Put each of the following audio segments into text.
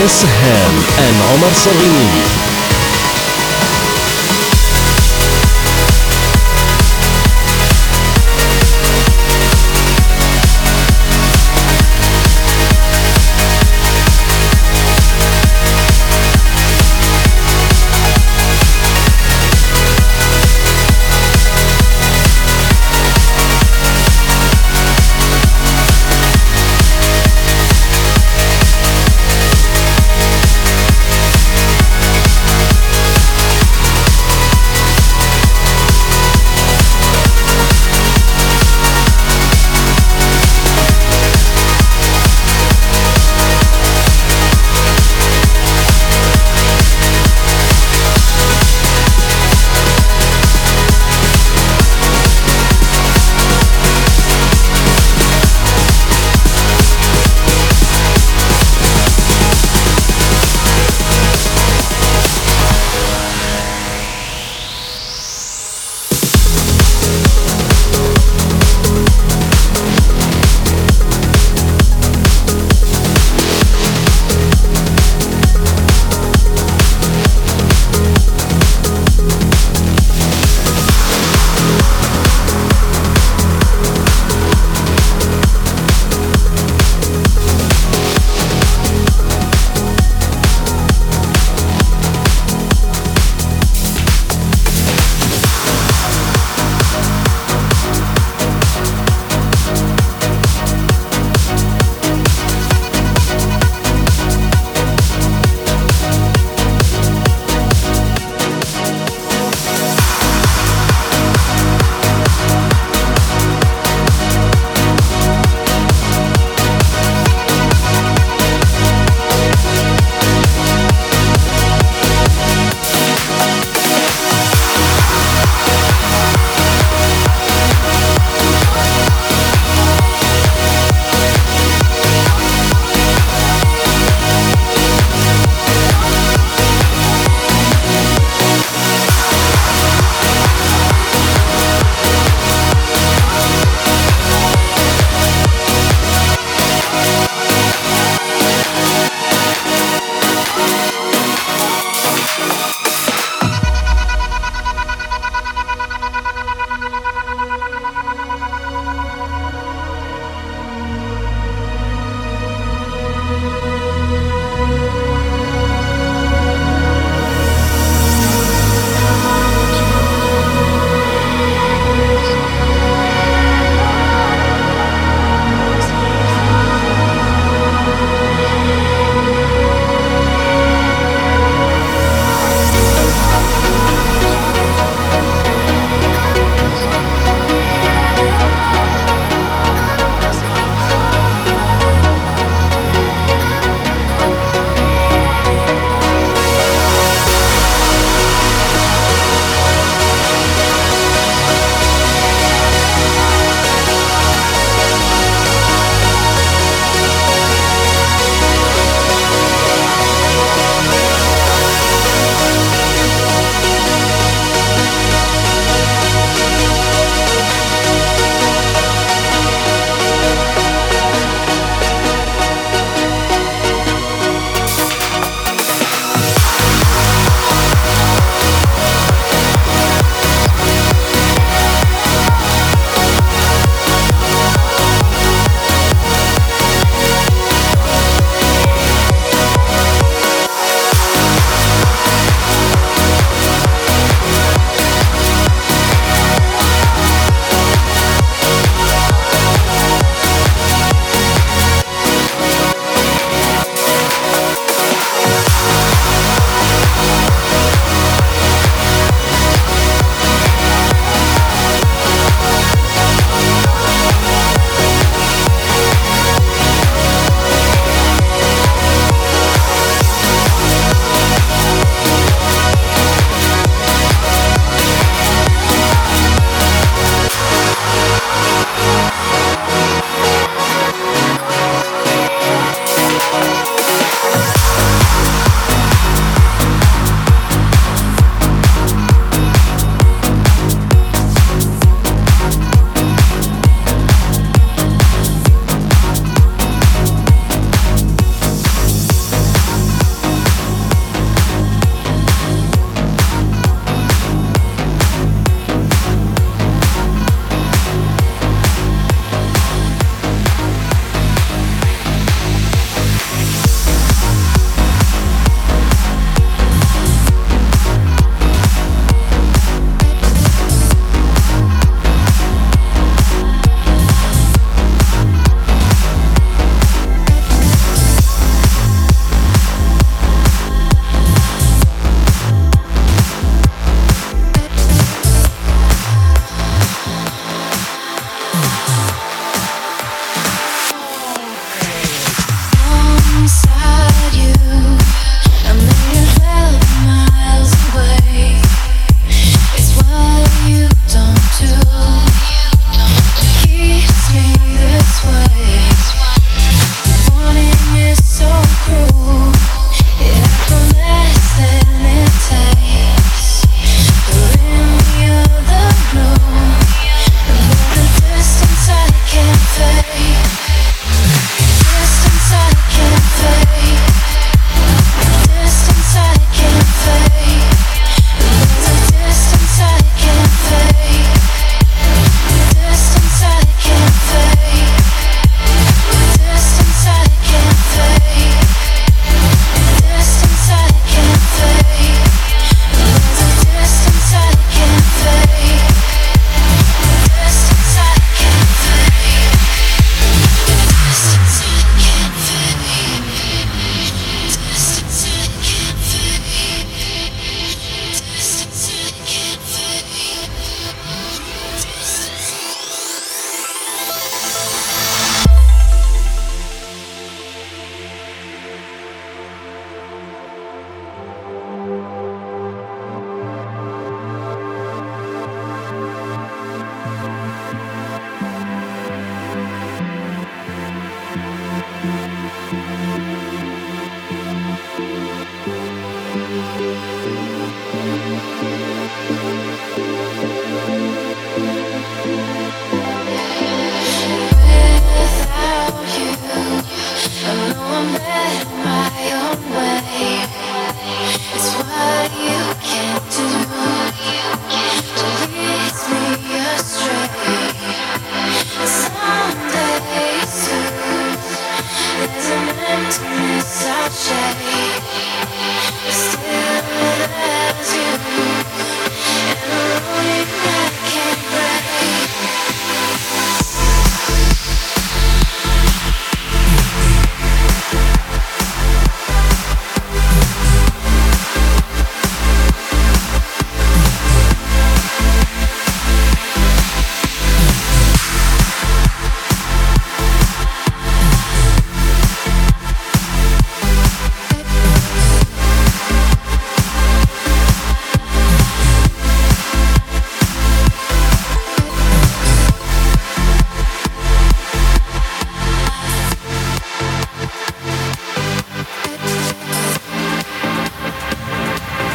This Feeling with and Omar Salini.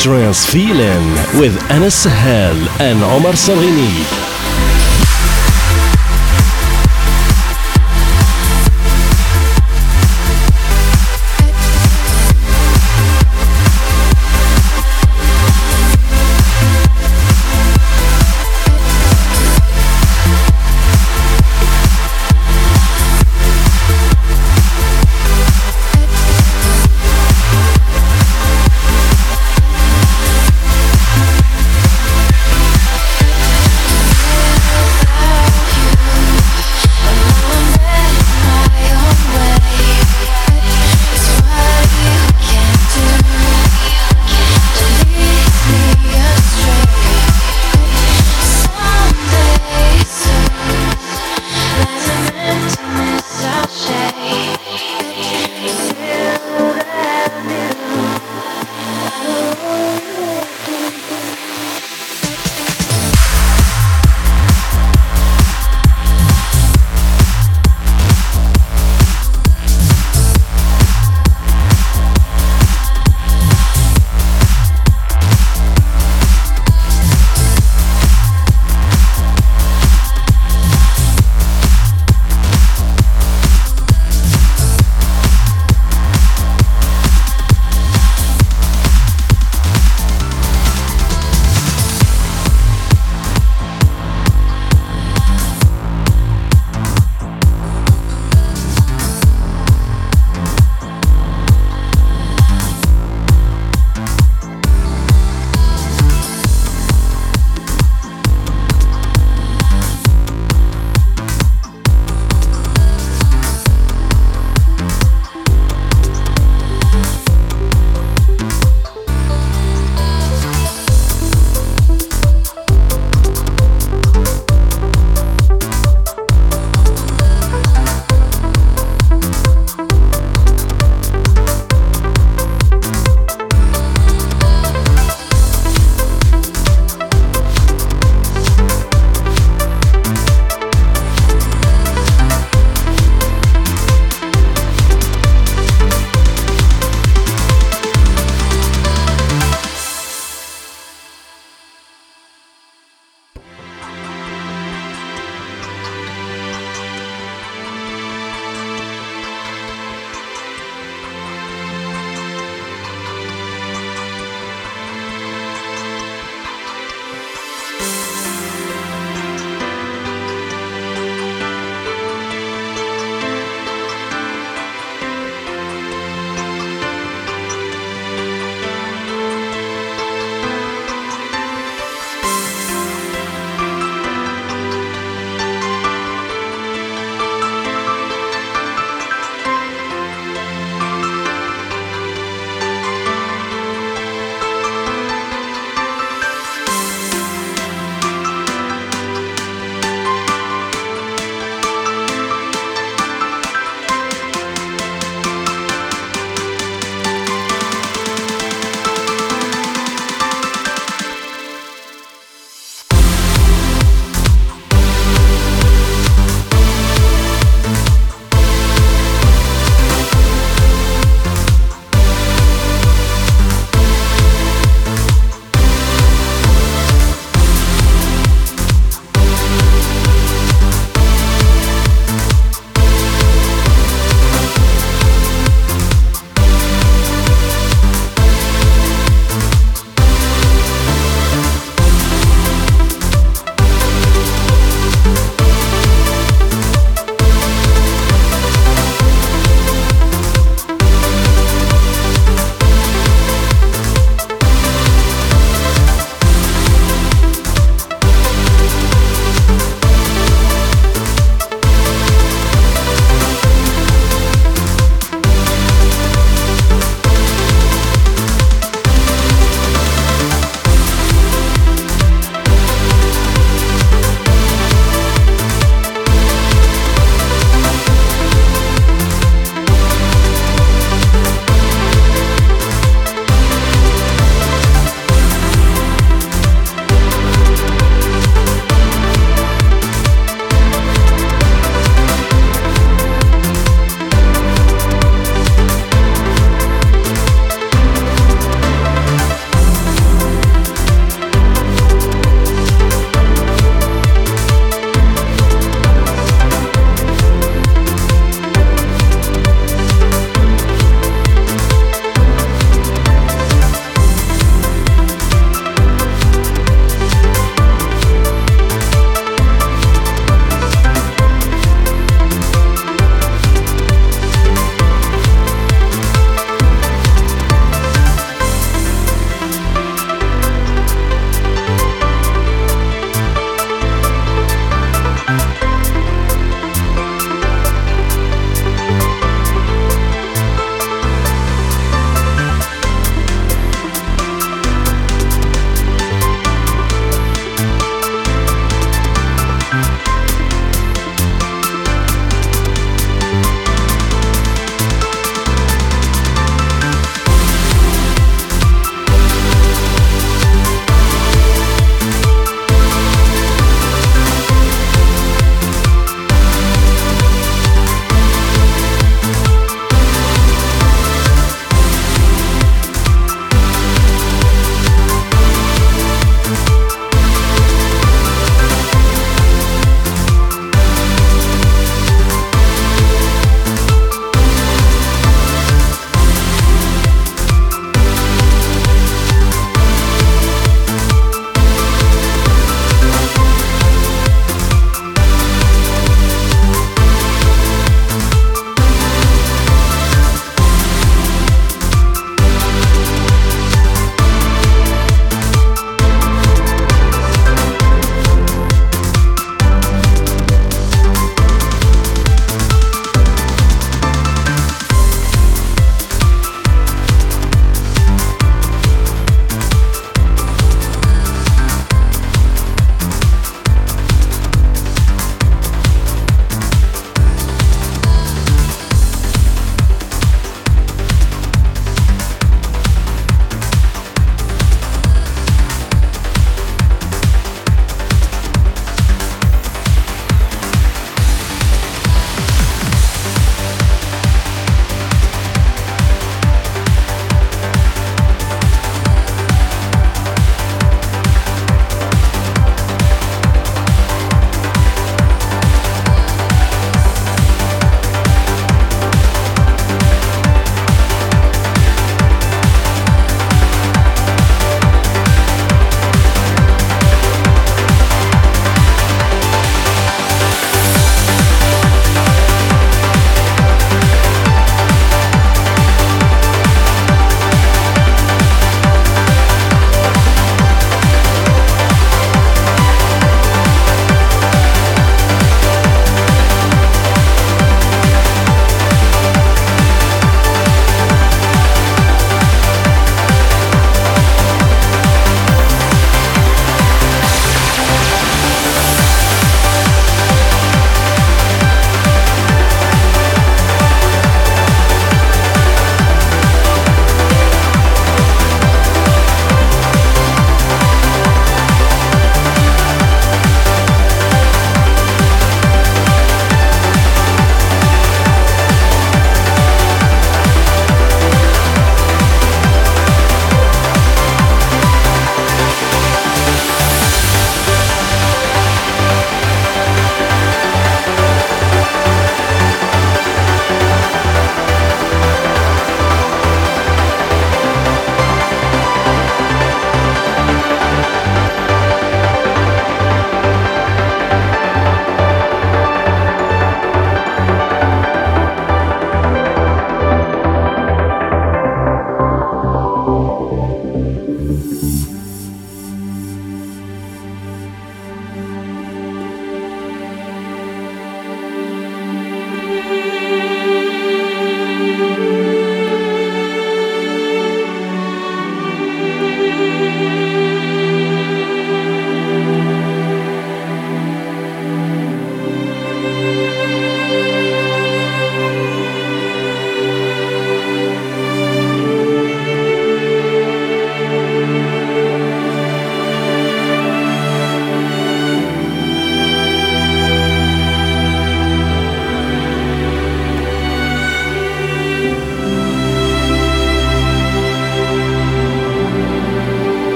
Trance Feeling with Anas Sahel and Omar Salini.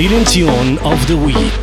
Feeling tune of the week.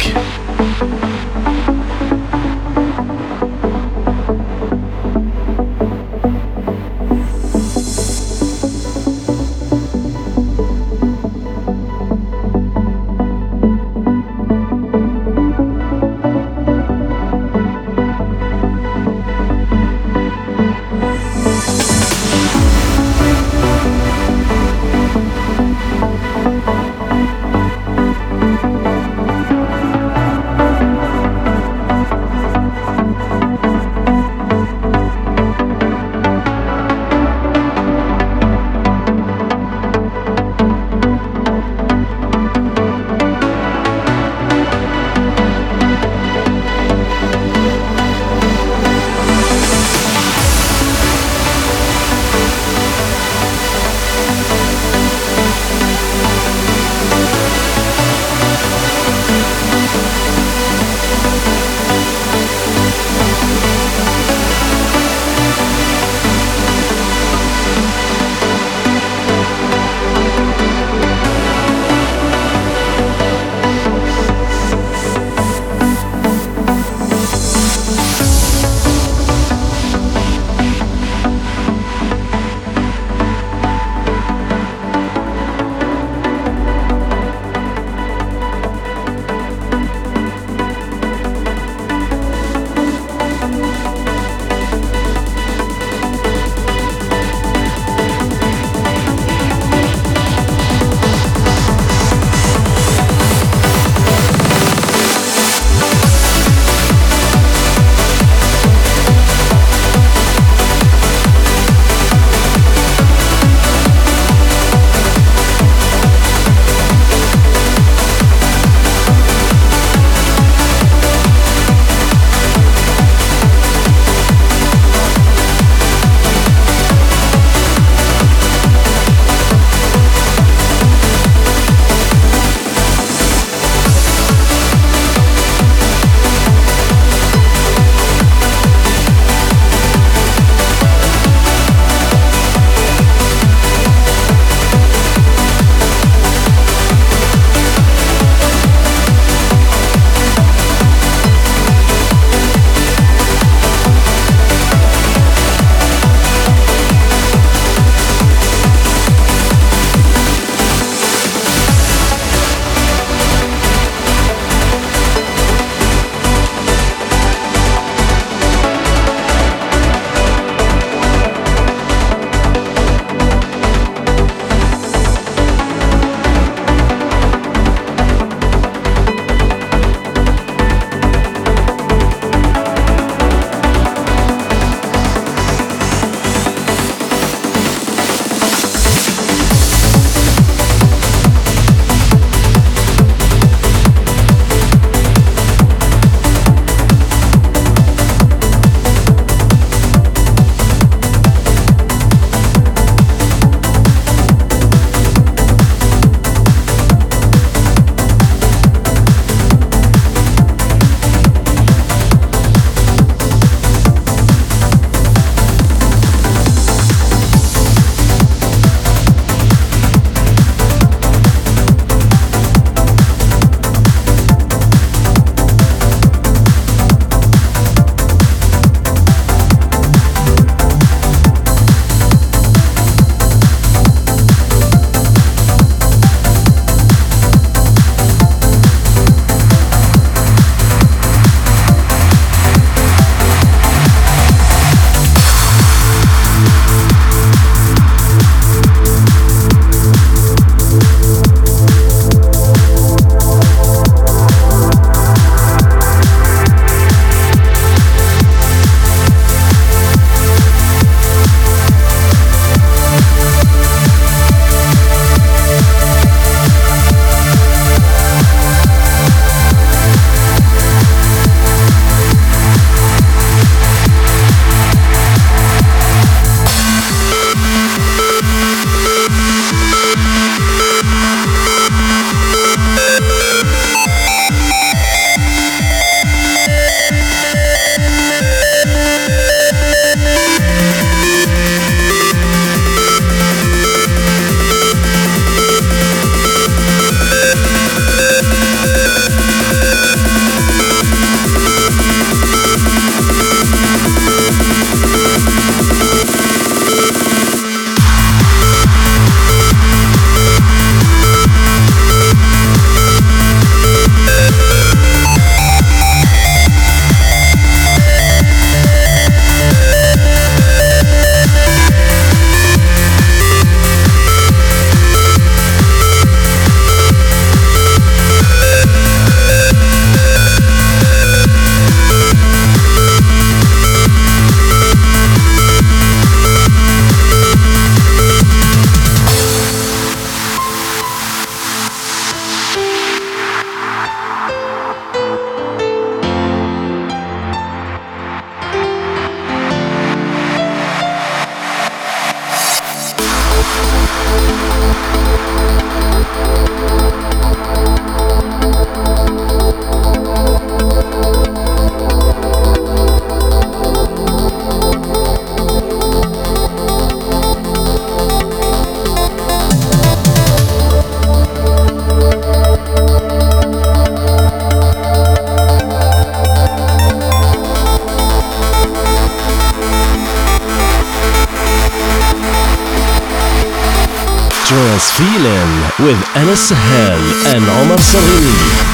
With Anas Sahel and Omar Salini.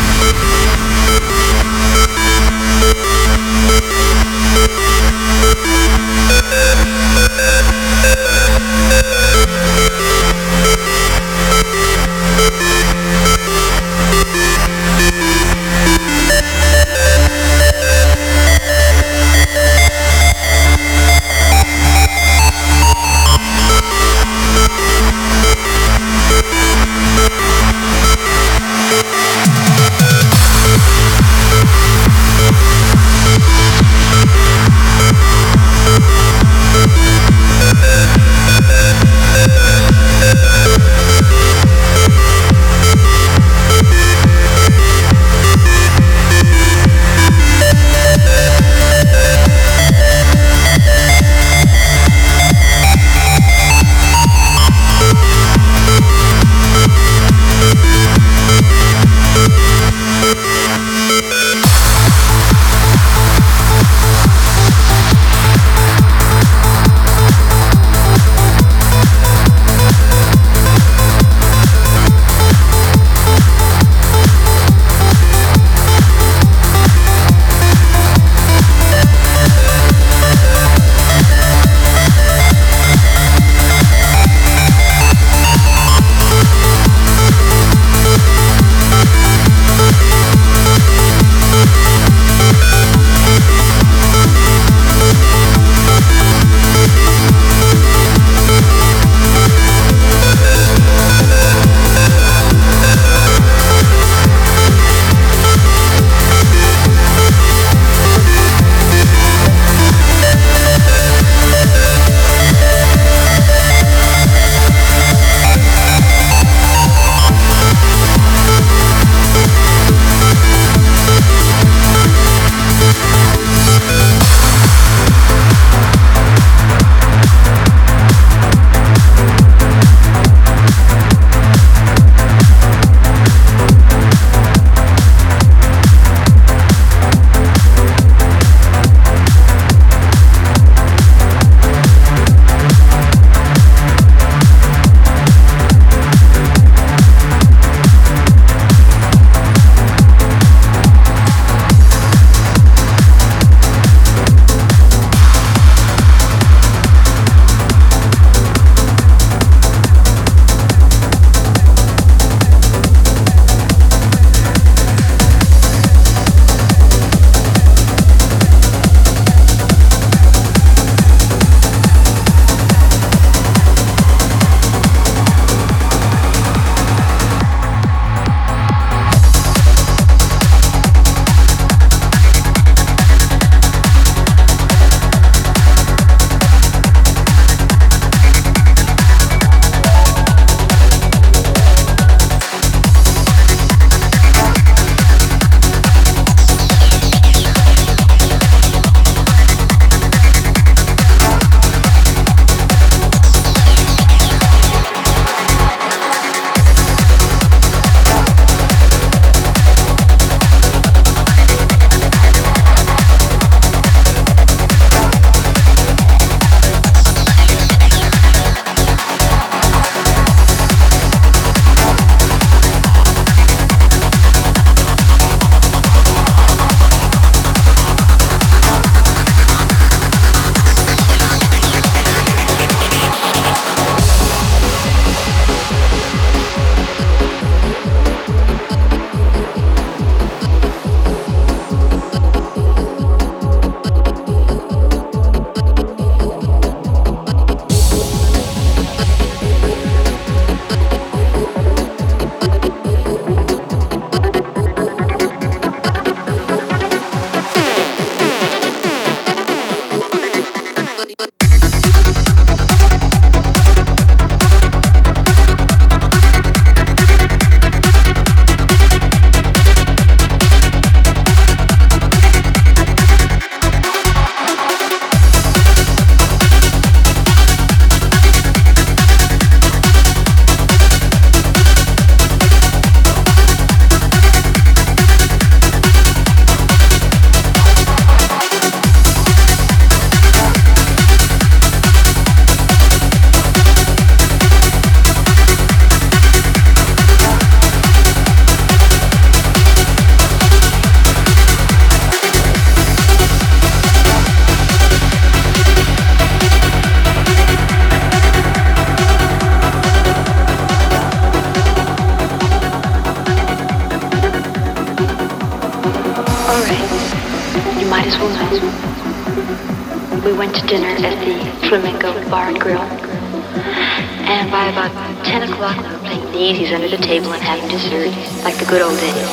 Like the good old days.